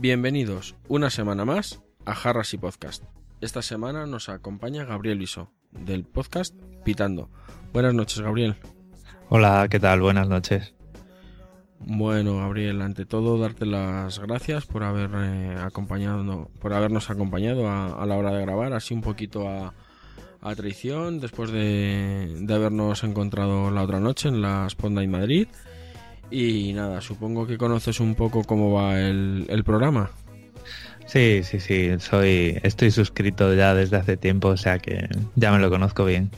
Bienvenidos una semana más a Jarras y Podcast. Esta semana nos acompaña Gabriel Viso, del podcast Pitando. Buenas noches, Gabriel. Hola, ¿qué tal? Buenas noches. Bueno, Gabriel, ante todo darte las gracias por haber eh, acompañado, por habernos acompañado a, a la hora de grabar, así un poquito a, a traición, después de, de habernos encontrado la otra noche en la Sponda en Madrid. Y nada, supongo que conoces un poco cómo va el, el programa. Sí, sí, sí, soy, estoy suscrito ya desde hace tiempo, o sea que ya me lo conozco bien.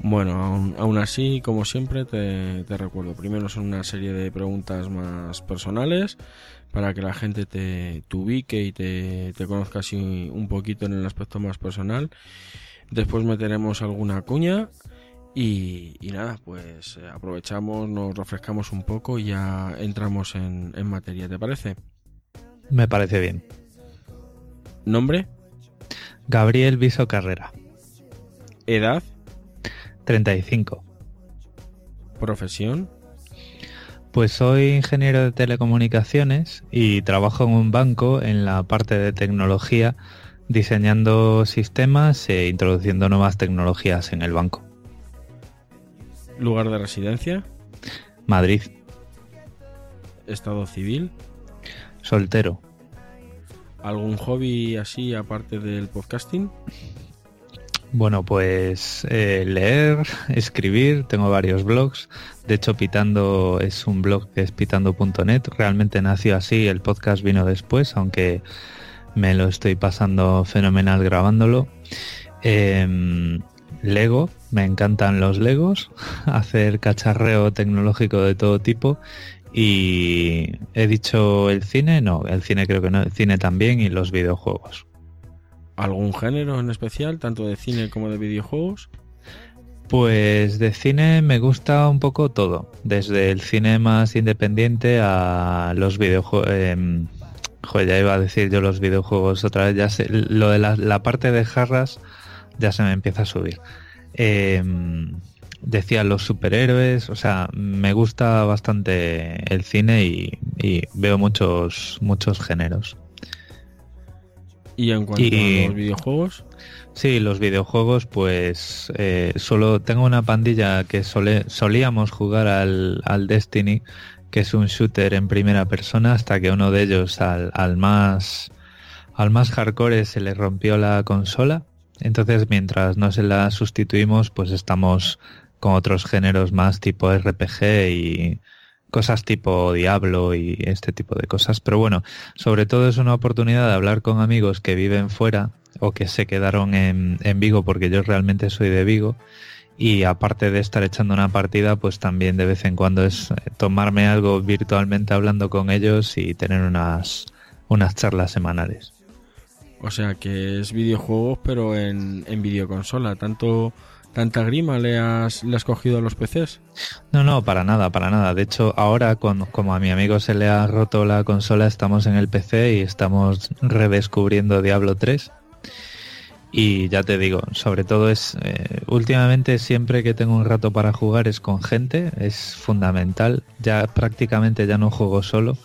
Bueno, aún, aún así, como siempre, te, te recuerdo. Primero son una serie de preguntas más personales para que la gente te, te ubique y te, te conozca así un poquito en el aspecto más personal. Después meteremos alguna cuña y, y nada, pues eh, aprovechamos, nos refrescamos un poco y ya entramos en, en materia, ¿te parece? Me parece bien. ¿Nombre? Gabriel Viso Carrera, ¿Edad? 35. ¿Profesión? Pues soy ingeniero de telecomunicaciones y trabajo en un banco en la parte de tecnología, diseñando sistemas e introduciendo nuevas tecnologías en el banco. ¿Lugar de residencia? Madrid, ¿Estado civil? soltero. ¿Algún hobby así aparte del podcasting? Bueno, pues eh, leer, escribir, tengo varios blogs. De hecho, Pitando es un blog que es pitando.net. Realmente nació así, el podcast vino después, aunque me lo estoy pasando fenomenal grabándolo. Em, Lego, me encantan los Legos, hacer cacharreo tecnológico de todo tipo. Y he dicho el cine, no, el cine creo que no, el cine también y los videojuegos. ¿Algún género en especial, tanto de cine como de videojuegos? Pues de cine me gusta un poco todo, desde el cine más independiente a los videojuegos. joder, ya iba a decir yo los videojuegos otra vez, ya sé, lo de la, la parte de jarras ya se me empieza a subir. Em, decía los superhéroes, o sea, me gusta bastante el cine y, y veo muchos, muchos géneros. ¿Y en cuanto Y- a los videojuegos? Sí, los videojuegos, pues eh, solo tengo una pandilla que sole- solíamos jugar al, al Destiny, que es un shooter en primera persona, hasta que uno de ellos, al, al más al más hardcore, se le rompió la consola. Entonces, mientras no se la sustituimos, pues estamos con otros géneros más tipo RPG y cosas tipo Diablo y este tipo de cosas. Pero bueno, sobre todo es una oportunidad de hablar con amigos que viven fuera o que se quedaron en, en Vigo, porque yo realmente soy de Vigo. Y aparte de estar echando una partida, pues también de vez en cuando es eh, tomarme algo virtualmente hablando con ellos y tener unas, unas charlas semanales. O sea que es videojuegos, pero en, en videoconsola. ¿Tanto, ¿Tanta grima le has, le has cogido a los PCs? No, no, para nada, para nada. De hecho, ahora, cuando, como a mi amigo se le ha roto la consola, estamos en el PC y estamos redescubriendo Diablo 3. Y ya te digo, sobre todo es, eh, últimamente siempre que tengo un rato para jugar es con gente, es fundamental. Ya prácticamente ya no juego solo.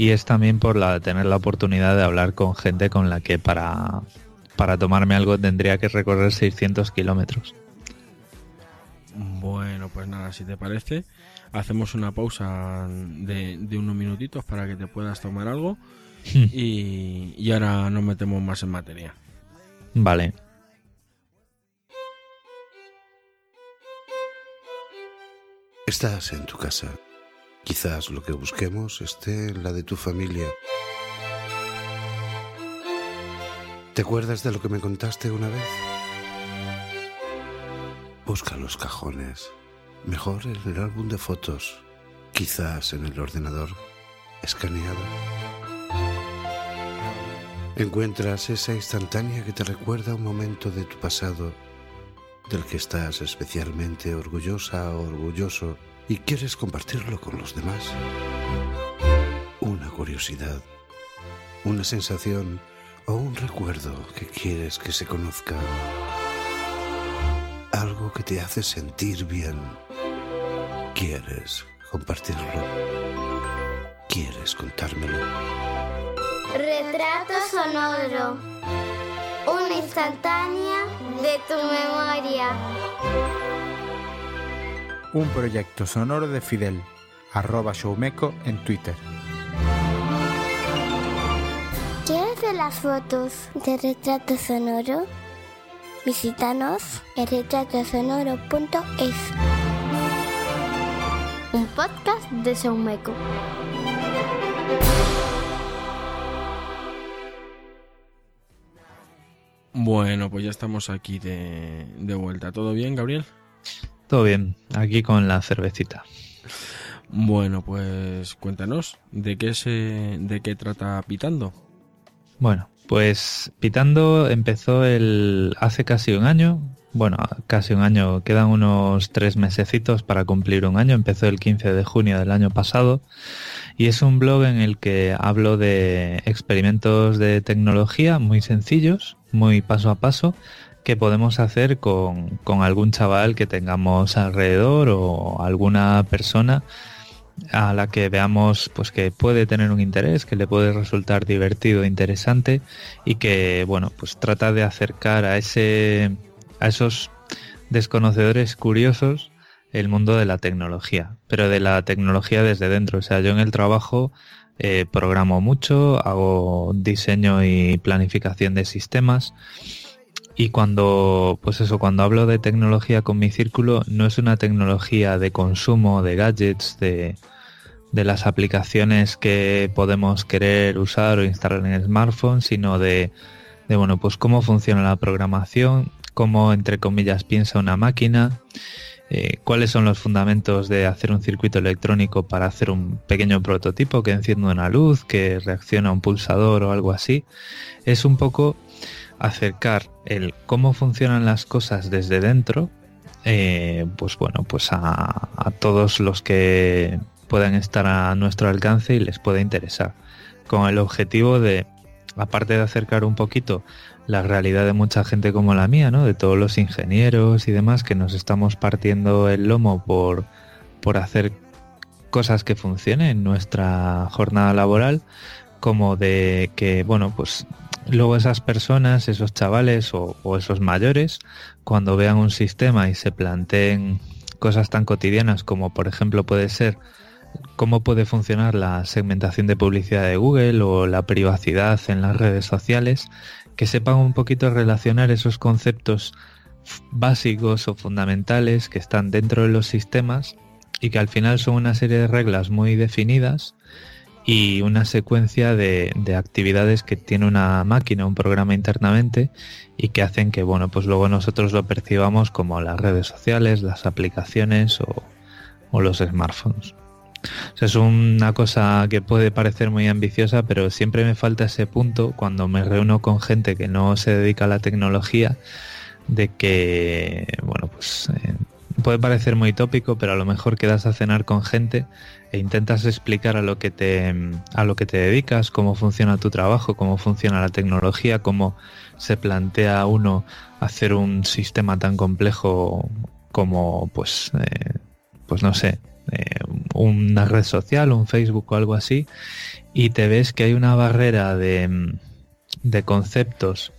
Y es también por la, tener la oportunidad de hablar con gente con la que para, para tomarme algo tendría que recorrer 600 kilómetros. Bueno, pues nada, si te parece, hacemos una pausa de, de unos minutitos para que te puedas tomar algo y, y ahora nos metemos más en materia. Vale. Estás en tu casa. Quizás lo que busquemos esté en la de tu familia. ¿Te acuerdas de lo que me contaste una vez? Busca los cajones, Mejor en el álbum de fotos, quizás en el ordenador escaneado. Encuentras esa instantánea que te recuerda un momento de tu pasado del que estás especialmente orgullosa o orgulloso y quieres compartirlo con los demás. Una curiosidad, una sensación o un recuerdo que quieres que se conozca. Algo que te hace sentir bien. Quieres compartirlo. Quieres contármelo. Retrato sonoro. Una instantánea de tu memoria. Un proyecto sonoro de Fidel, arroba showmeco en Twitter. ¿Quieres ver las fotos de retrato sonoro? Visítanos en retratosonoro.es. Un podcast de Showmeco. Bueno, pues ya estamos aquí de, de vuelta. ¿Todo bien, Gabriel? Todo bien, aquí con la cervecita. Bueno, pues cuéntanos, ¿de qué se, de qué trata Pitando? Bueno, pues Pitando empezó el hace casi un año. Bueno, casi un año, quedan unos tres mesecitos para cumplir un año. Empezó el 15 de junio del año pasado y es un blog en el que hablo de experimentos de tecnología muy sencillos, muy paso a paso, que podemos hacer con, con algún chaval que tengamos alrededor o alguna persona a la que veamos pues que puede tener un interés, que le puede resultar divertido, interesante y que bueno, pues trata de acercar a ese a esos desconocedores curiosos el mundo de la tecnología, pero de la tecnología desde dentro. O sea, yo en el trabajo eh, programo mucho, hago diseño y planificación de sistemas y cuando, pues eso, cuando hablo de tecnología con mi círculo, no es una tecnología de consumo, de gadgets, de, de las aplicaciones que podemos querer usar o instalar en el smartphone, sino de, de, bueno, pues cómo funciona la programación, cómo, entre comillas, piensa una máquina, eh, cuáles son los fundamentos de hacer un circuito electrónico para hacer un pequeño prototipo que enciende una luz, que reacciona a un pulsador o algo así. Es un poco acercar el cómo funcionan las cosas desde dentro, eh, pues bueno, pues a, a, todos los que puedan estar a nuestro alcance y les pueda interesar, con el objetivo de, aparte de acercar un poquito la realidad de mucha gente como la mía, ¿no? De todos los ingenieros y demás que nos estamos partiendo el lomo por, por hacer cosas que funcionen en nuestra jornada laboral, como de que, bueno, pues luego esas personas, esos chavales o, o, esos mayores, cuando vean un sistema y se planteen cosas tan cotidianas como por ejemplo puede ser cómo puede funcionar la segmentación de publicidad de Google o la privacidad en las redes sociales, que sepan un poquito relacionar esos conceptos básicos o fundamentales que están dentro de los sistemas y que al final son una serie de reglas muy definidas y una secuencia de, de, actividades que tiene una máquina, un programa internamente y que hacen que, bueno, pues luego nosotros lo percibamos como las redes sociales, las aplicaciones o los smartphones. Es una cosa que puede parecer muy ambiciosa, pero siempre me falta ese punto cuando me reúno con gente que no se dedica a la tecnología, de que, bueno, pues eh, puede parecer muy tópico, pero a lo mejor quedas a cenar con gente e intentas explicar a lo que te a lo que te dedicas, cómo funciona tu trabajo, cómo funciona la tecnología, cómo se plantea uno hacer un sistema tan complejo como pues eh, pues no sé, eh, una red social, un Facebook o algo así, y te ves que hay una barrera de, de conceptos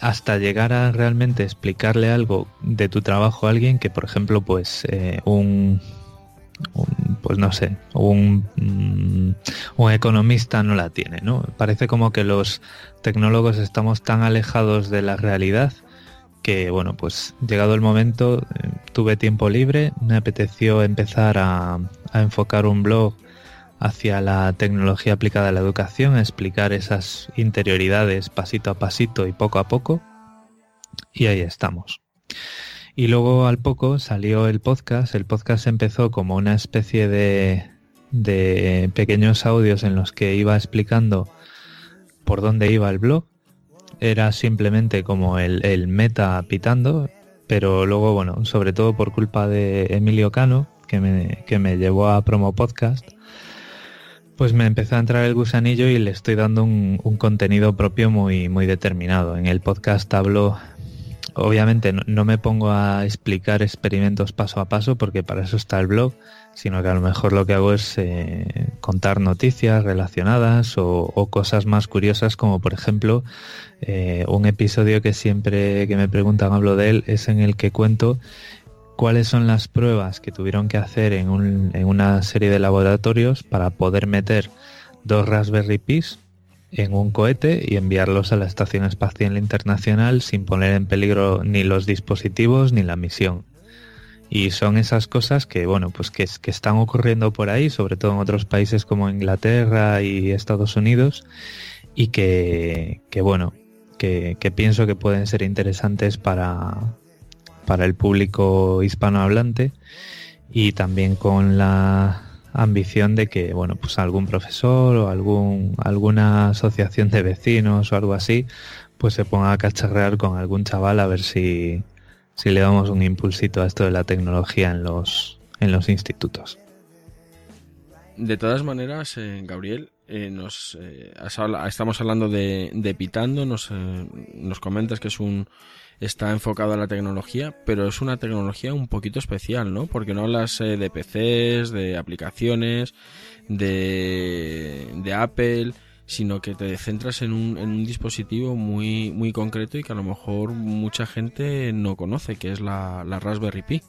hasta llegar a realmente explicarle algo de tu trabajo a alguien que, por ejemplo, pues eh, un, un, pues no sé, un, un economista no la tiene, ¿no? Parece como que los tecnólogos estamos tan alejados de la realidad que bueno, pues llegado el momento eh, tuve tiempo libre, me apeteció empezar a, enfocar un blog hacia la tecnología aplicada a la educación, a explicar esas interioridades pasito a pasito y poco a poco. Y ahí estamos. Y luego al poco salió el podcast. El podcast empezó como una especie de, de pequeños audios en los que iba explicando por dónde iba el blog. Era simplemente como el, el meta pitando, pero luego, bueno, sobre todo por culpa de Emilio Cano, que me, que me llevó a Promo Podcast, pues me empezó a entrar el gusanillo y le estoy dando un, contenido propio muy, muy determinado. En el podcast hablo, obviamente no, me pongo a explicar experimentos paso a paso porque para eso está el blog, sino que a lo mejor lo que hago es eh, contar noticias relacionadas o, cosas más curiosas como por ejemplo eh, un episodio que siempre que me preguntan hablo de él es en el que cuento cuáles son las pruebas que tuvieron que hacer en, una serie de laboratorios para poder meter dos Raspberry Pis en un cohete y enviarlos a la Estación Espacial Internacional sin poner en peligro ni los dispositivos ni la misión. Y son esas cosas que, bueno, pues que, están ocurriendo por ahí, sobre todo en otros países como Inglaterra y Estados Unidos, y que, bueno, que pienso que pueden ser interesantes para, para el público hispanohablante y también con la ambición de que bueno pues algún profesor o algún alguna asociación de vecinos o algo así pues se ponga a cacharrear con algún chaval a ver si, si le damos un impulsito a esto de la tecnología en los en los institutos de todas maneras eh, Gabriel eh, nos eh, estamos hablando de, de pitando nos, nos comentas que es un está enfocado a la tecnología, pero es una tecnología un poquito especial, ¿no? Porque no hablas eh, de PCs, de aplicaciones, de, de Apple, sino que te centras en un, en un dispositivo muy, muy concreto y que a lo mejor mucha gente no conoce, que es la, la Raspberry Pi.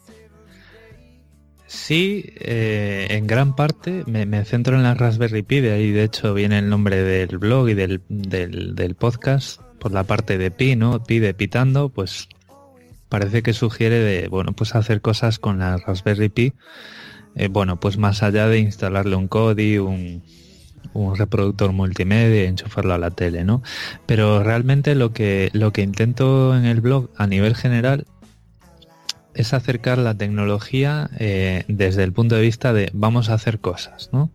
Sí, eh, en gran parte me, centro en la Raspberry Pi, de ahí de hecho viene el nombre del blog y del, del, podcast, por la parte de pi, ¿no? Pi de pitando, pues parece que sugiere de, bueno, pues hacer cosas con la Raspberry Pi, eh, bueno, pues más allá de instalarle un Kodi, un, un reproductor multimedia y enchufarlo a la tele, ¿no? Pero realmente lo que, lo que intento en el blog a nivel general es acercar la tecnología eh, desde el punto de vista de vamos a hacer cosas, ¿no?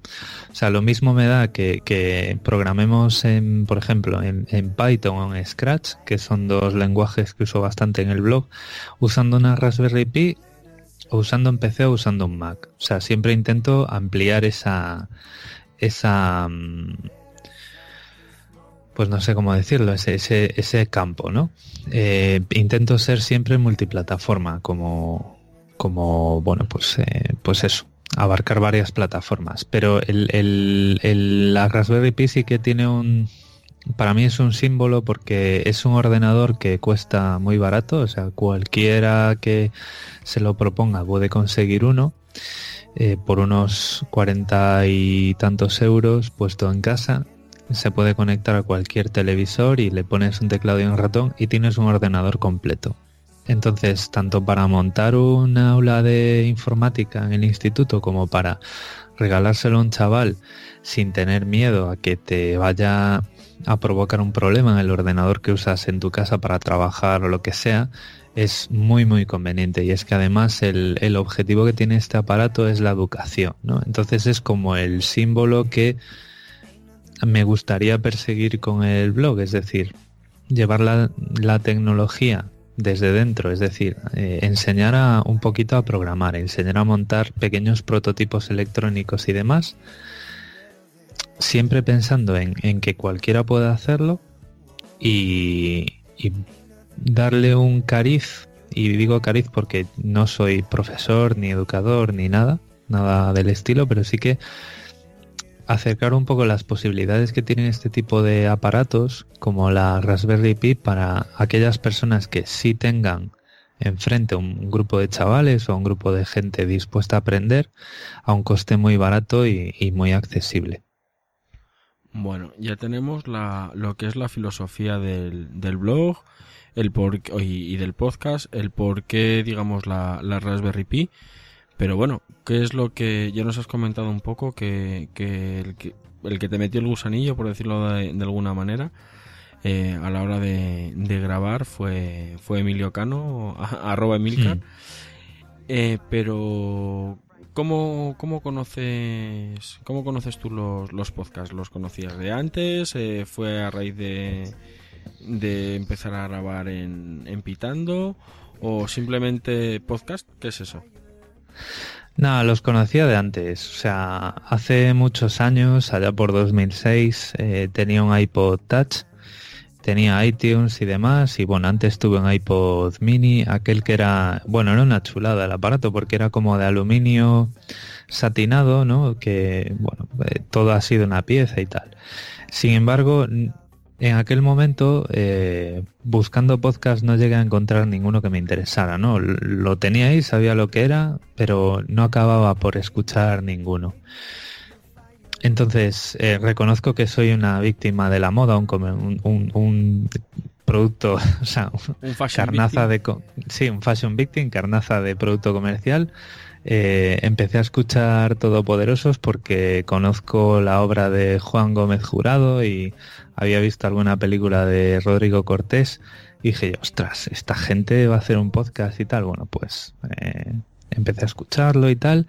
O sea, lo mismo me da que, programemos, en, por ejemplo, en, Python o en Scratch, que son dos lenguajes que uso bastante en el blog, usando una Raspberry Pi o usando un PC o usando un Mac. O sea, siempre intento ampliar esa, esa, mm, pues no sé cómo decirlo, ese, ese, ese campo, ¿no? Eh, intento ser siempre multiplataforma, como, como bueno, pues, eh, pues eso, abarcar varias plataformas. Pero el, el, el, la Raspberry Pi que tiene un, para mí es un símbolo porque es un ordenador que cuesta muy barato, o sea, cualquiera que se lo proponga puede conseguir uno. Eh, por unos cuarenta y tantos euros puesto en casa se puede conectar a cualquier televisor y le pones un teclado y un ratón y tienes un ordenador completo. Entonces, tanto para montar un aula de informática en el instituto como para regalárselo a un chaval sin tener miedo a que te vaya a provocar un problema en el ordenador que usas en tu casa para trabajar o lo que sea, es muy muy conveniente y es que además el, el objetivo que tiene este aparato es la educación, ¿no? Entonces es como el símbolo que me gustaría perseguir con el blog, es decir, llevar la, tecnología desde dentro, es decir, eh, enseñar a, un poquito a programar, enseñar a montar pequeños prototipos electrónicos y demás, siempre pensando en, que cualquiera pueda hacerlo y, darle un cariz, y digo cariz porque no soy profesor ni educador ni nada, nada del estilo, pero sí que acercar un poco las posibilidades que tienen este tipo de aparatos como la Raspberry Pi para aquellas personas que sí tengan enfrente un grupo de chavales o un grupo de gente dispuesta a aprender a un coste muy barato y, muy accesible. Bueno, ya tenemos lo que es la filosofía del, del blog el por, y, del podcast, el por qué, digamos, la, la Raspberry Pi pero bueno, ¿qué es lo que ya nos has comentado un poco que, el, que te metió el gusanillo, por decirlo de, alguna manera? eh, a la hora de, de, grabar fue, fue Emilio Cano, arroba Emilcar. Eh, pero, ¿cómo, ¿cómo, conoces cómo conoces tú los, los podcasts? ¿Los conocías de antes? Eh, ¿Fue a raíz de, de empezar a grabar en, en Pitando? ¿O simplemente podcast? ¿Qué es eso? No, los conocía de antes. O sea, hace muchos años, allá por 2006, eh, tenía un iPod Touch, tenía iTunes y demás. Y bueno, antes tuve un iPod Mini, aquel que era, bueno, era una chulada el aparato porque era como de aluminio satinado, ¿no? Que, bueno, eh, todo ha sido una pieza y tal. Sin embargo, en aquel momento, eh, buscando podcast, no llegué a encontrar ninguno que me interesara, ¿no? Lo tenía ahí, sabía lo que era, pero no acababa por escuchar ninguno. Entonces, eh, reconozco que soy una víctima de la moda, un, un, un, un producto, o sea, Un fashion carnaza victim. de... Sí, un fashion victim, carnaza de producto comercial. Eh, empecé a escuchar Todopoderosos porque conozco la obra de Juan Gómez Jurado y había visto alguna película de Rodrigo Cortés y dije, ostras, esta gente va a hacer un podcast y tal. Bueno, pues eh, empecé a escucharlo y tal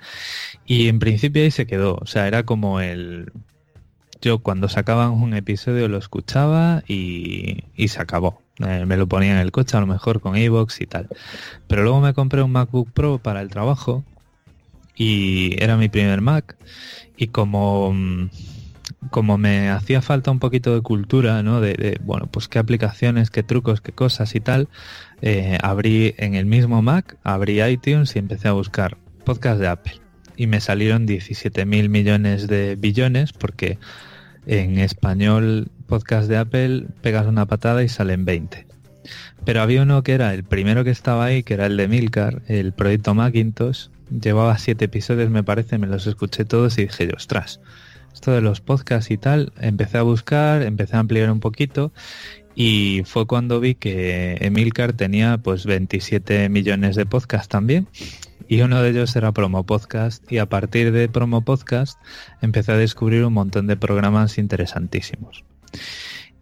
y en principio ahí se quedó. O sea, era como el... Yo cuando sacaban un episodio lo escuchaba y, y se acabó. Eh, me lo ponía en el coche a lo mejor con iVoox y tal. Pero luego me compré un MacBook Pro para el trabajo y era mi primer Mac y como mm, como me hacía falta un poquito de cultura, ¿no? De, bueno, pues qué aplicaciones, qué trucos, qué cosas y tal, eh, abrí en el mismo Mac, abrí iTunes y empecé a buscar podcast de Apple y me salieron 17 mil millones de billones porque en español podcast de Apple pegas una patada y salen 20. Pero había uno que era el primero que estaba ahí, que era el de Milcar, el proyecto Macintosh. Llevaba siete episodios, me parece, me los escuché todos y dije, ostras, esto de los podcasts y tal, empecé a buscar, empecé a ampliar un poquito y fue cuando vi que Emilcar tenía pues 27 millones de podcasts también y uno de ellos era Promo Podcast y a partir de Promo Podcast empecé a descubrir un montón de programas interesantísimos.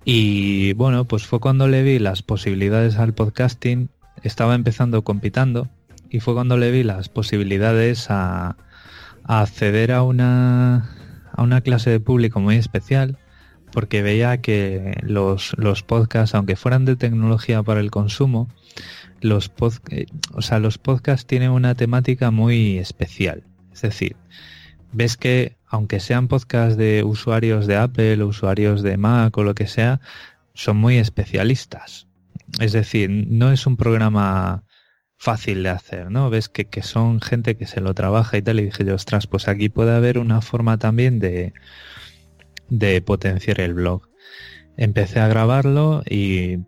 Y bueno, pues fue cuando le vi las posibilidades al podcasting, estaba empezando compitando y fue cuando le vi las posibilidades a, a acceder a una, a una clase de público muy especial porque veía que los, los podcasts, aunque fueran de tecnología para el consumo, los, pod, o sea, los podcasts tienen una temática muy especial. Es decir, ves que aunque sean podcasts de usuarios de Apple, usuarios de Mac o lo que sea, son muy especialistas. Es decir, no es un programa fácil de hacer, ¿no? Ves que, que son gente que se lo trabaja y tal, y dije yo, ostras, pues aquí puede haber una forma también de, de potenciar el blog. Empecé a grabarlo y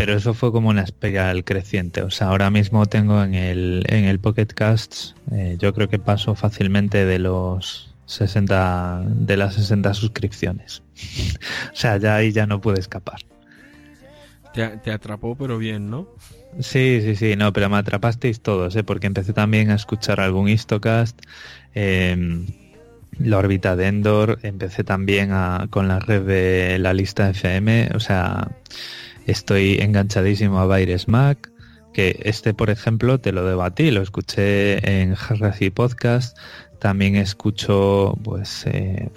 pero eso fue como una espiral creciente. O sea, ahora mismo tengo en el, en el Pocket Casts, eh, yo creo que paso fácilmente de los 60, de las 60 suscripciones. o sea, ya ahí ya no pude escapar. Te, te, atrapó, pero bien, ¿no? Sí, sí, sí, no, pero me atrapasteis todos, ¿eh? porque empecé también a escuchar algún Histocast, eh, la órbita de Endor, empecé también con la red de la lista FM, o sea, estoy enganchadísimo a Baires Mac, que este, por ejemplo, te lo debatí, lo escuché en Harracy Podcast, también escucho, pues, eh,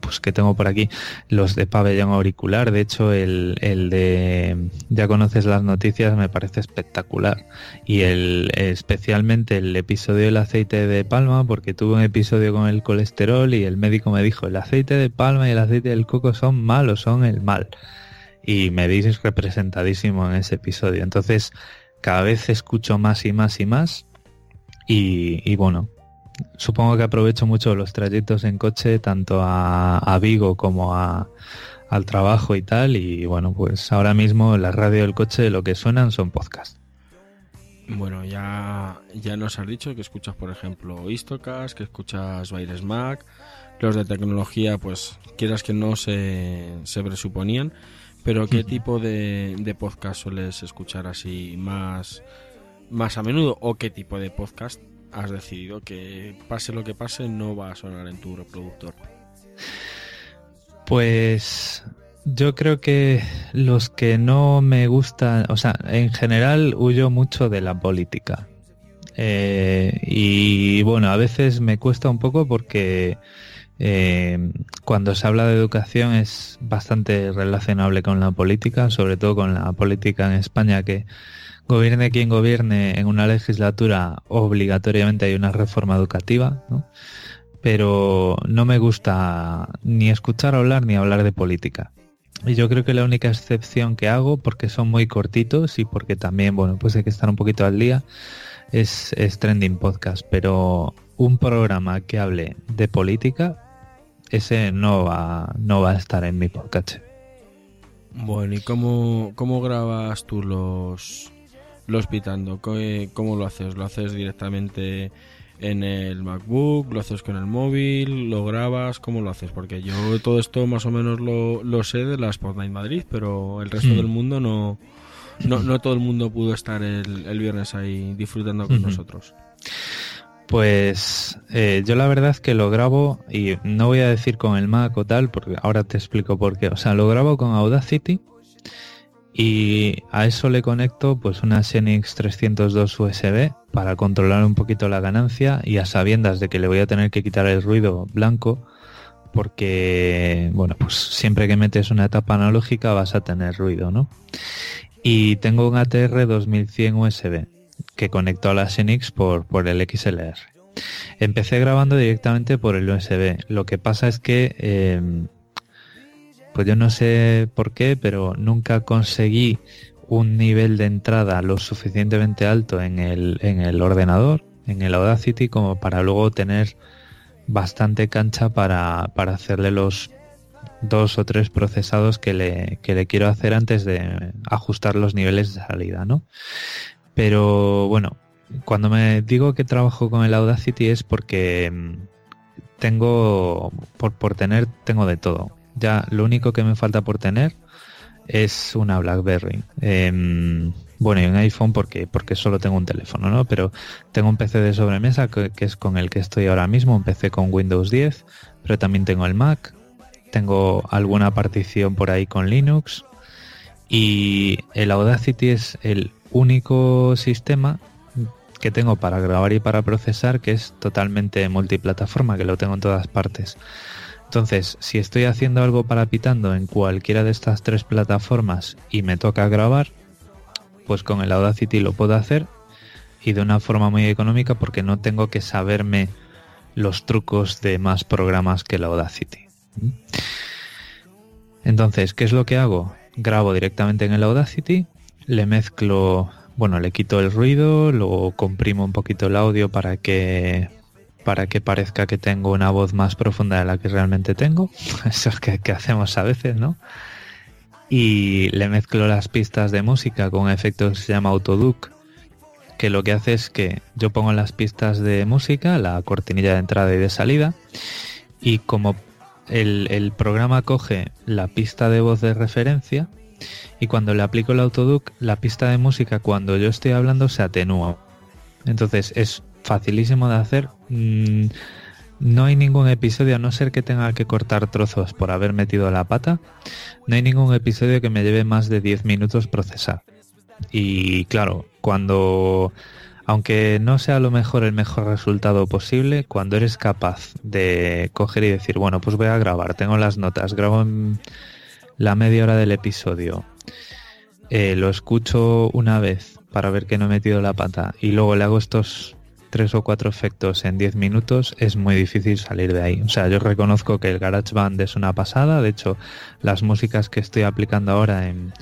pues que tengo por aquí, los de pabellón auricular. De hecho, el, el de Ya conoces las noticias me parece espectacular. Y el, especialmente el episodio del aceite de palma, porque tuve un episodio con el colesterol y el médico me dijo, el aceite de palma y el aceite del coco son malos, son el mal. Y me veis representadísimo en ese episodio. Entonces, cada vez escucho más y más y más. Y, y bueno, supongo que aprovecho mucho los trayectos en coche, tanto a, a Vigo como a, al trabajo y tal. Y bueno, pues ahora mismo la radio del coche lo que suenan son podcasts. Bueno, ya, ya nos has dicho que escuchas, por ejemplo, Istocast, que escuchas Baires Mac, los de tecnología, pues quieras que no se, se presuponían, pero ¿qué tipo de, de podcast sueles escuchar así más, más a menudo? ¿O qué tipo de podcast has decidido que pase lo que pase no va a sonar en tu reproductor? Pues yo creo que los que no me gustan, o sea, en general huyo mucho de la política. Eh, y bueno, a veces me cuesta un poco porque eh, cuando se habla de educación es bastante relacionable con la política, sobre todo con la política en España que gobierne quien gobierne en una legislatura obligatoriamente hay una reforma educativa, ¿no? pero no me gusta ni escuchar hablar ni hablar de política. Y yo creo que la única excepción que hago, porque son muy cortitos y porque también, bueno, pues hay que estar un poquito al día, es, Trending Podcast. Pero un programa que hable de política, ese no va, no va a estar en mi podcast. Bueno, ¿y cómo, cómo grabas tú los, los pitando? ¿Cómo lo haces? ¿Lo haces directamente en el MacBook, lo haces con el móvil, lo grabas, ¿cómo lo haces? Porque yo todo esto más o menos lo, lo sé de la Spotlight Madrid, pero el resto del mundo no, no, no, todo el mundo pudo estar el, el viernes ahí disfrutando con nosotros. Pues eh, yo la verdad es que lo grabo y no voy a decir con el Mac o tal, porque ahora te explico por qué. O sea, lo grabo con Audacity y a eso le conecto pues una Xenix 302 USB para controlar un poquito la ganancia y a sabiendas de que le voy a tener que quitar el ruido blanco porque bueno pues siempre que metes una etapa analógica vas a tener ruido ¿no? y tengo un ATR 2100 USB que conecto a la Xenix por, por el XLR empecé grabando directamente por el USB lo que pasa es que eh, pues yo no sé por qué, pero nunca conseguí un nivel de entrada lo suficientemente alto en el, en el ordenador, en el Audacity, como para luego tener bastante cancha para, hacerle los dos o tres procesados que le, que le quiero hacer antes de ajustar los niveles de salida, ¿no? Pero bueno, cuando me digo que trabajo con el Audacity es porque mm, tengo, por, por tener, tengo de todo. Ya lo único que me falta por tener es una BlackBerry. Em, bueno, y un iPhone porque, porque solo tengo un teléfono, ¿no? Pero tengo un PC de sobremesa que, es con el que estoy ahora mismo, un PC con Windows 10, pero también tengo el Mac, tengo alguna partición por ahí con Linux y el Audacity es el único sistema que tengo para grabar y para procesar que es totalmente multiplataforma, que lo tengo en todas partes. Entonces, si estoy haciendo algo para pitando en cualquiera de estas tres plataformas y me toca grabar, pues con el Audacity lo puedo hacer y de una forma muy económica porque no tengo que saberme los trucos de más programas que el Audacity. Entonces, ¿qué es lo que hago? Grabo directamente en el Audacity, le mezclo, bueno, le quito el ruido, lo comprimo un poquito el audio para que para que parezca que tengo una voz más profunda de la que realmente tengo. Eso es que, hacemos a veces, ¿no? Y le mezclo las pistas de música con efectos que se llama Autoduc, que lo que hace es que yo pongo las pistas de música, la cortinilla de entrada y de salida, y como el, el programa coge la pista de voz de referencia, y cuando le aplico el Autoduc, la pista de música cuando yo estoy hablando se atenúa. Entonces es facilísimo de hacer. Mm, no hay ningún episodio, a no ser que tenga que cortar trozos por haber metido la pata, no hay ningún episodio que me lleve más de 10 minutos procesar. Y claro, cuando, aunque no sea lo mejor el mejor resultado posible, cuando eres capaz de coger y decir, bueno, pues voy a grabar, tengo las notas, grabo la media hora del episodio, eh, lo escucho una vez para ver que no he metido la pata y luego le hago estos tres o cuatro efectos en 10 minutos, es muy difícil salir de ahí. O sea, yo reconozco que el GarageBand es una pasada. De hecho, las músicas que estoy aplicando ahora en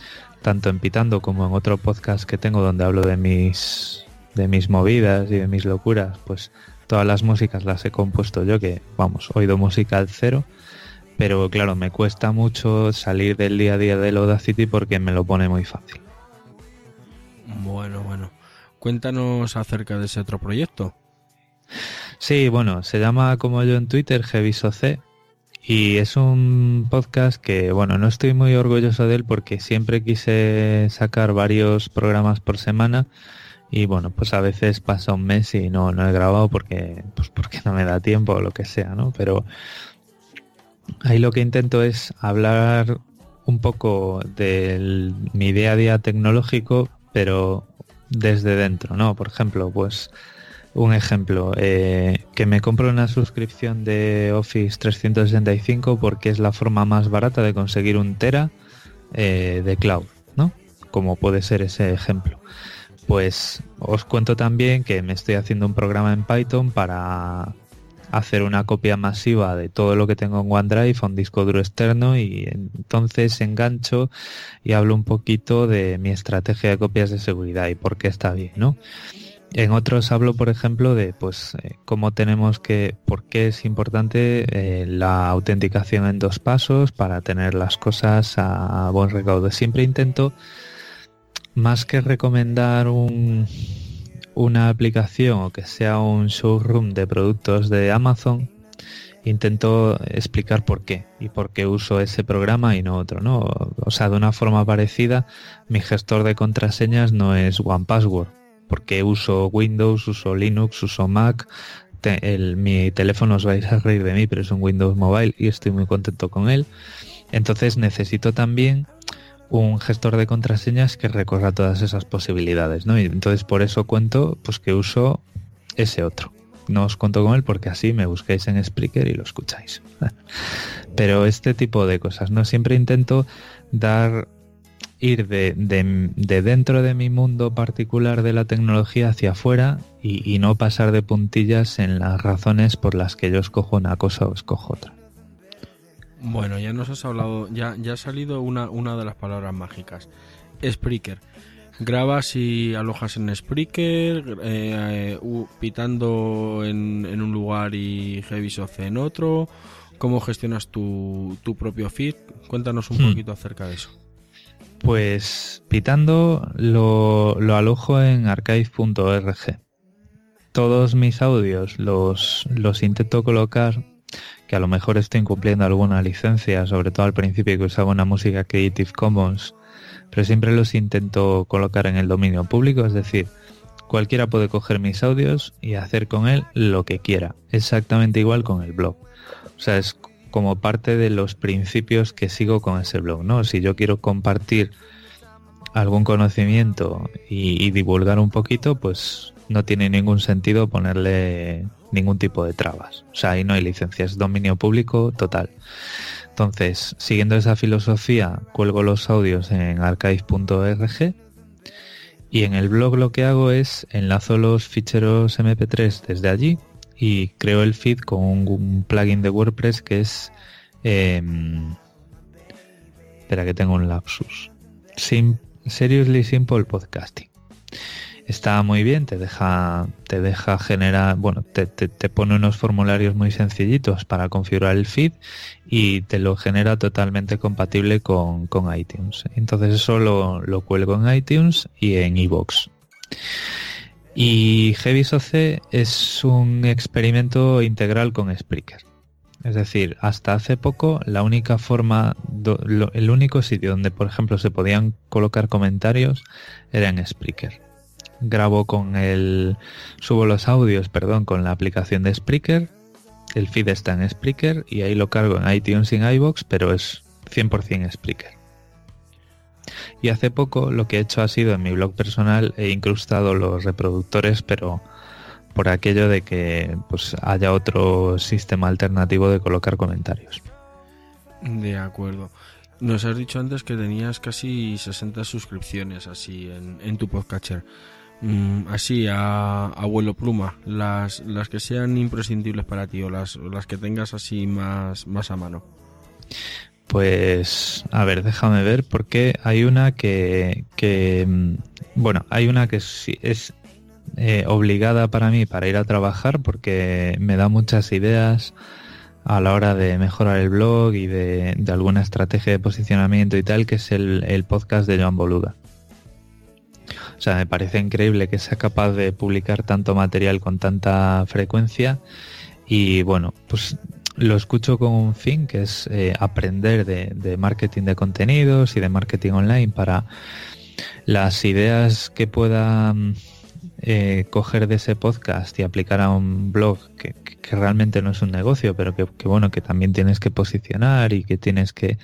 tanto en Pitando como en otro podcast que tengo donde hablo de mis de mis movidas y de mis locuras, pues todas las músicas las he compuesto yo, que vamos, oído música al cero, pero claro, me cuesta mucho salir del día a día del Audacity porque me lo pone muy fácil. Bueno, bueno. Cuéntanos acerca de ese otro proyecto. Sí, bueno, se llama como yo en Twitter, C y es un podcast que, bueno, no estoy muy orgulloso de él porque siempre quise sacar varios programas por semana y bueno, pues a veces pasa un mes y no, no he grabado porque, pues porque no me da tiempo o lo que sea, ¿no? Pero ahí lo que intento es hablar un poco de mi día a día tecnológico, pero desde dentro, ¿no? Por ejemplo, pues un ejemplo, eh, que me compro una suscripción de Office 365 porque es la forma más barata de conseguir un tera eh, de cloud, ¿no? Como puede ser ese ejemplo. Pues os cuento también que me estoy haciendo un programa en Python para hacer una copia masiva de todo lo que tengo en OneDrive a un disco duro externo y entonces engancho y hablo un poquito de mi estrategia de copias de seguridad y por qué está bien, ¿no? En otros hablo, por ejemplo, de pues eh, cómo tenemos que, por qué es importante eh, la autenticación en dos pasos para tener las cosas a buen recaudo. Siempre intento, más que recomendar un, una aplicación o que sea un showroom de productos de Amazon, intento explicar por qué y por qué uso ese programa y no otro, ¿no? O sea, de una forma parecida, mi gestor de contraseñas no es OnePassword porque uso Windows, uso Linux, uso Mac. mi teléfono os vais a reír de mí, pero es un Windows Mobile y estoy muy contento con él. Entonces necesito también un gestor de contraseñas que recorra todas esas posibilidades, ¿no? Y entonces por eso cuento pues que uso ese otro. No os cuento con él porque así me busquéis en Spreaker y lo escucháis. Pero este tipo de cosas, ¿no? Siempre intento dar ir de, dentro de mi mundo particular de la tecnología hacia afuera y, no pasar de puntillas en las razones por las que yo escojo una cosa o escojo otra. Bueno, ya nos has hablado, ya, ya ha salido una, una de las palabras mágicas. Spreaker. Grabas y alojas en Spreaker, eh, pitando en, en, un lugar y Heavy en otro. ¿Cómo gestionas tu, tu propio feed? Cuéntanos un hmm. poquito acerca de eso. Pues pitando lo, alojo en archive.org. Todos mis audios los, los intento colocar, que a lo mejor estoy incumpliendo alguna licencia, sobre todo al principio que usaba una música Creative Commons, pero siempre los intento colocar en el dominio público, es decir, cualquiera puede coger mis audios y hacer con él lo que quiera, exactamente igual con el blog. O sea, es como parte de los principios que sigo con ese blog, ¿no? Si yo quiero compartir algún conocimiento y, divulgar un poquito, pues no tiene ningún sentido ponerle ningún tipo de trabas. O sea, ahí no hay licencias, dominio público total. Entonces, siguiendo esa filosofía, cuelgo los audios en archive.org y en el blog lo que hago es enlazo los ficheros MP3 desde allí y creo el feed con un, plugin de WordPress que es... Em, espera que tengo un lapsus. Seriously Simple Podcasting. Está muy bien, te deja, te deja generar, bueno, te, pone unos formularios muy sencillitos para configurar el feed y te lo genera totalmente compatible con, iTunes. Entonces eso lo, lo cuelgo en iTunes y en iVoox. Y Heavy Soce es un experimento integral con Spreaker. Es decir, hasta hace poco la única forma, el único sitio donde, por ejemplo, se podían colocar comentarios era en Spreaker. Grabo con el, subo los audios, perdón, con la aplicación de Spreaker. El feed está en Spreaker y ahí lo cargo en iTunes y en iBox, pero es 100% Spreaker. Y hace poco lo que he hecho ha sido en mi blog personal he incrustado los reproductores, pero por aquello de que pues haya otro sistema alternativo de colocar comentarios. De acuerdo. Nos has dicho antes que tenías casi 60 suscripciones así en, tu podcatcher. Mm, así, a, abuelo pluma, las, las que sean imprescindibles para ti o las, las que tengas así más, más a mano. Pues, a ver, déjame ver, porque hay una que, mm, bueno, hay una que es eh, obligada para mí para ir a trabajar porque me da muchas ideas a la hora de mejorar el blog y de, alguna estrategia de posicionamiento y tal, que es el, el, podcast de Joan Boluda. O sea, me parece increíble que sea capaz de publicar tanto material con tanta frecuencia. Y bueno, pues lo escucho con un fin que es eh, aprender de, marketing de contenidos y de marketing online para las ideas que pueda eh, coger de ese podcast y aplicar a un blog que, realmente no es un negocio, pero que, bueno, que también tienes que posicionar y que tienes que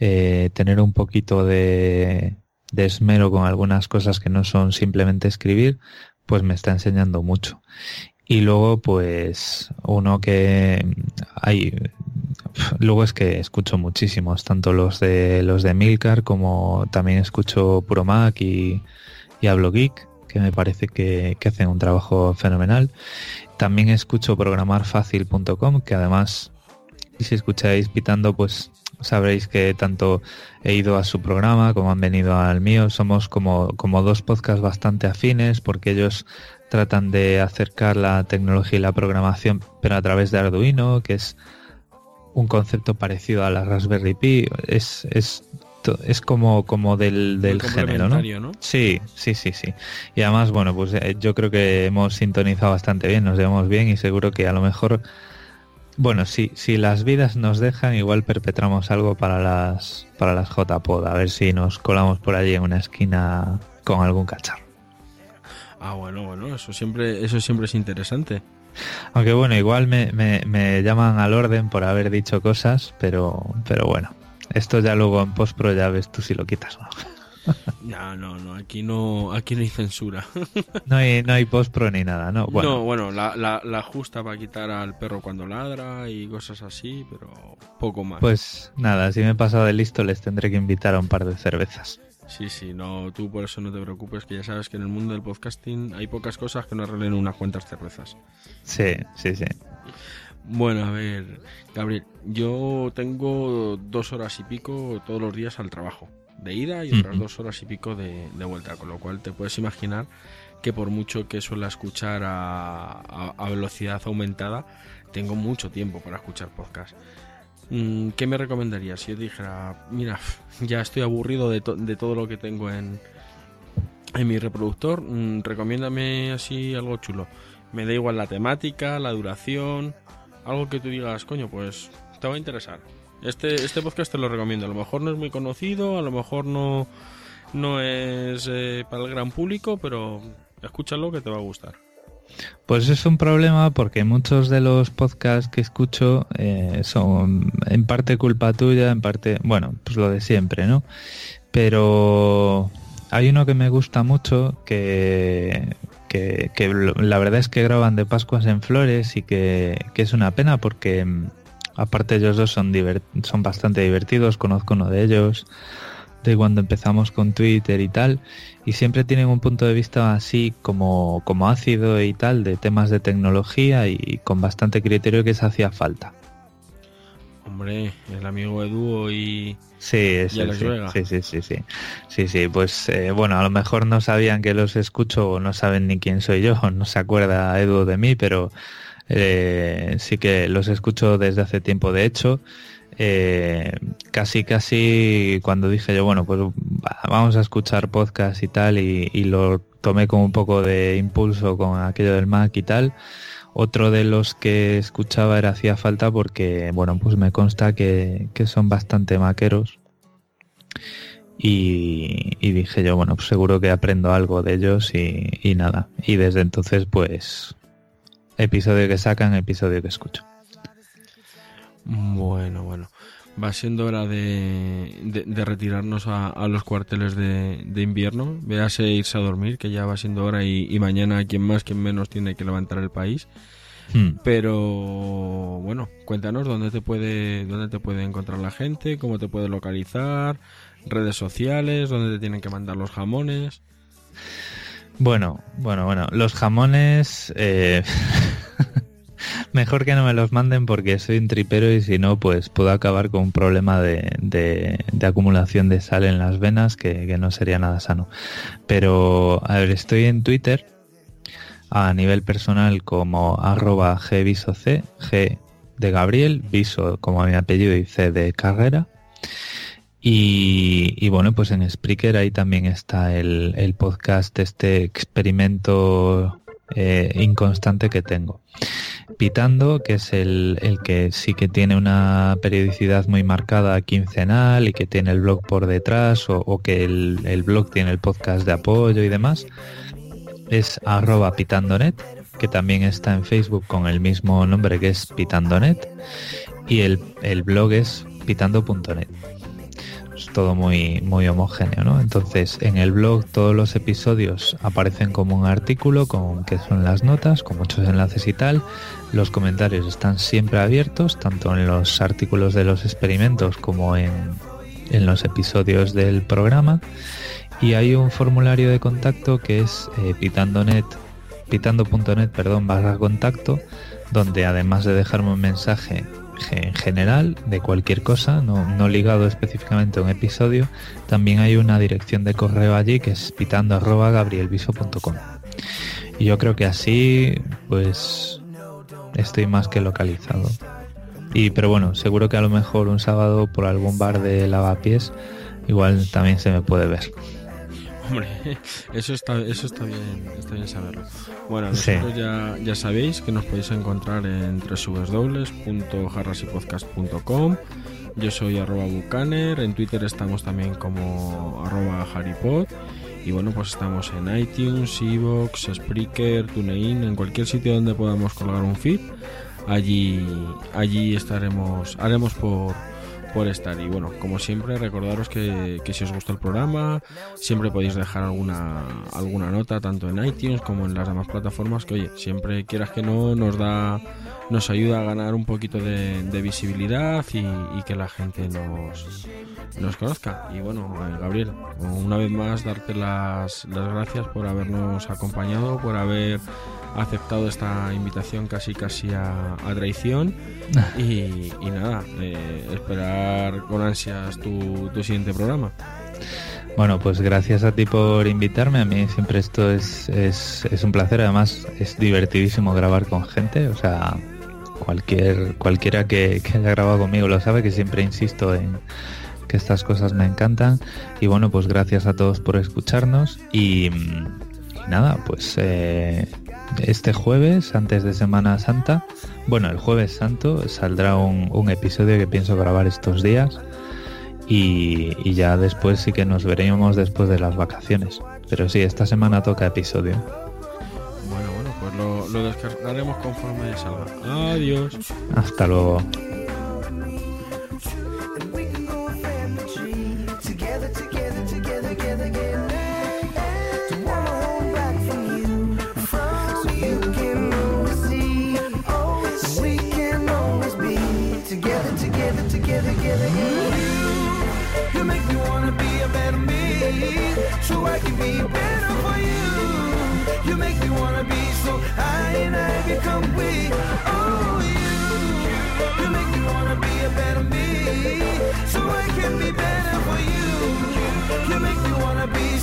eh, tener un poquito de, de esmero con algunas cosas que no son simplemente escribir, pues me está enseñando mucho. Y luego, pues, uno que hay, luego es que escucho muchísimos, tanto los de los de Milcar como también escucho Puro Mac y, y Hablo Geek, que me parece que, que hacen un trabajo fenomenal. También escucho programarfacil.com, que además, si escucháis pitando, pues sabréis que tanto he ido a su programa como han venido al mío. Somos como, como dos podcasts bastante afines porque ellos tratan de acercar la tecnología y la programación, pero a través de Arduino, que es un concepto parecido a la Raspberry Pi. Es, es, es como, como del, del género, ¿no? ¿no? Sí, sí, sí, sí. Y además, bueno, pues eh, yo creo que hemos sintonizado bastante bien, nos llevamos bien y seguro que a lo mejor, bueno, si, si las vidas nos dejan, igual perpetramos algo para las, para las JPod, a ver si nos colamos por allí en una esquina con algún cacharro. Ah, bueno, bueno, eso siempre, eso siempre es interesante. Aunque bueno, igual me, me, me llaman al orden por haber dicho cosas, pero, pero bueno, esto ya luego en postpro ya ves tú si lo quitas o no. No, no, no, aquí no, aquí no hay censura. No hay, no hay postpro ni nada, ¿no? Bueno, No, bueno, la, la, la justa para quitar al perro cuando ladra y cosas así, pero poco más. pues nada, si me he pasado de listo les tendré que invitar a un par de cervezas. Sí, sí, no, tú por eso no te preocupes, que ya sabes que en el mundo del podcasting hay pocas cosas que no arreglen unas cuantas cervezas. Sí, sí, sí. Bueno, a ver, Gabriel, yo tengo dos horas y pico todos los días al trabajo, de ida y otras dos horas y pico de, de vuelta, con lo cual te puedes imaginar que por mucho que suela escuchar a, a- a velocidad aumentada, tengo mucho tiempo para escuchar podcast. Mm, ¿Qué me recomendarías si yo te dijera, mira, ya estoy aburrido de, to- de todo lo que tengo en, en mi reproductor, mm, recomiéndame así algo chulo? Me da igual la temática, la duración, algo que tú digas, coño, pues te va a interesar. Este, este podcast te lo recomiendo. A lo mejor no es muy conocido, a lo mejor no, no es eh, para el gran público, pero escúchalo que te va a gustar. Pues es un problema porque muchos de los podcasts que escucho eh, son en parte culpa tuya, en parte, bueno, pues lo de siempre, ¿no? Pero hay uno que me gusta mucho que, que, que la verdad es que graban de Pascuas en Flores y que, que es una pena porque aparte ellos dos son, divert- son bastante divertidos, conozco uno de ellos de cuando empezamos con Twitter y tal, y siempre tienen un punto de vista así como, como ácido y tal, de temas de tecnología y con bastante criterio que se hacía falta. Hombre, el amigo Edu y... Sí, sí, sí, sí, sí, sí, sí, sí, pues eh, bueno, a lo mejor no sabían que los escucho o no saben ni quién soy yo, no se acuerda Edu de mí, pero eh, sí que los escucho desde hace tiempo. De hecho, eh, casi, casi cuando dije yo, bueno, pues va, vamos a escuchar podcast y tal, y, lo tomé con un poco de impulso con aquello del Mac y tal. Otro de los que escuchaba era Hacía Falta porque, bueno, pues me consta que, que son bastante maqueros. Y, dije yo, bueno, pues seguro que aprendo algo de ellos y nada. Y desde entonces, pues, episodio que sacan, episodio que escucho. Bueno, bueno. Va siendo hora de, de- de retirarnos a, a los cuarteles de, de invierno. Véase irse a dormir, que ya va siendo hora y, y mañana quien más, quien menos tiene que levantar el país. Hmm. Pero bueno, cuéntanos dónde te puede, dónde te puede encontrar la gente, cómo te puede localizar, redes sociales, dónde te tienen que mandar los jamones. Bueno, bueno, bueno. Los jamones, eh, mejor que no me los manden porque soy un tripero y si no, pues puedo acabar con un problema de, acumulación de sal en las venas que, no sería nada sano. Pero, a ver, estoy en Twitter a nivel personal como arroba gvisoc, G de Gabriel, Viso como mi apellido y C de carrera. Y, y bueno, pues en Spreaker ahí también está el, el podcast, este experimento eh, inconstante que tengo. Pitando, que es el, el que sí que tiene una periodicidad muy marcada quincenal y que tiene el blog por detrás o, que el, el blog tiene el podcast de apoyo y demás, es arroba pitandonet, que también está en Facebook con el mismo nombre que es pitandonet y el, el blog es pitando.net. todo muy, muy homogéneo, ¿no? Entonces, en el blog todos los episodios aparecen como un artículo con que son las notas, con muchos enlaces y tal. Los comentarios están siempre abiertos, tanto en los artículos de los experimentos como en, en los episodios del programa. Y hay un formulario de contacto que es eh, pitando.net, perdón, barra contacto, donde además de dejarme un mensaje en general de cualquier cosa, no, ligado específicamente a un episodio, también hay una dirección de correo allí que es pitando.gabrielviso.com. Y yo creo que así, pues, estoy más que localizado. Y, pero bueno, seguro que a lo mejor un sábado por algún bar de lavapiés, igual también se me puede ver. Hombre, eso está, eso está bien, está bien saberlo. Bueno, nosotros ya, ya sabéis que nos podéis encontrar en www.jarrasypodcast.com. Yo soy arroba bucaner, en Twitter estamos también como arroba harrypod. Y bueno, pues estamos en iTunes, Evox, Spreaker, TuneIn, en cualquier sitio donde podamos colgar un feed. Allí, allí estaremos, haremos por, por estar. Y bueno, como siempre, recordaros que, si os gusta el programa, siempre podéis dejar alguna, alguna nota, tanto en iTunes como en las demás plataformas, que oye, siempre quieras que no, nos da, nos ayuda a ganar un poquito de, visibilidad y, que la gente nos, nos conozca. Y bueno, eh, Gabriel, una vez más, darte las, las gracias por habernos acompañado, por haber aceptado esta invitación casi casi a, traición y, nada, eh, esperar con ansias tu, siguiente programa. Bueno, pues gracias a ti por invitarme. A mí siempre esto es, es, es un placer. Además, es divertidísimo grabar con gente. O sea, cualquier cualquiera que, que, haya grabado conmigo lo sabe que siempre insisto en que estas cosas me encantan. Y bueno, pues gracias a todos por escucharnos. Y, nada, pues eh, este jueves, antes de Semana Santa, bueno, el jueves santo saldrá un, episodio que pienso grabar estos días y, ya después sí que nos veremos después de las vacaciones. Pero sí, esta semana toca episodio. Bueno, bueno, pues lo, lo descargaremos conforme salga. Adiós. Hasta luego.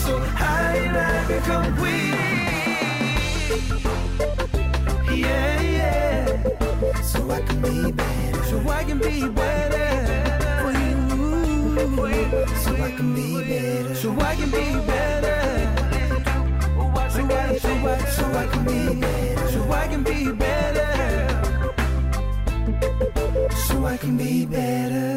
So high that I become we. Yeah, yeah, so I can come we can meet So I can be better can be better, so I can be better.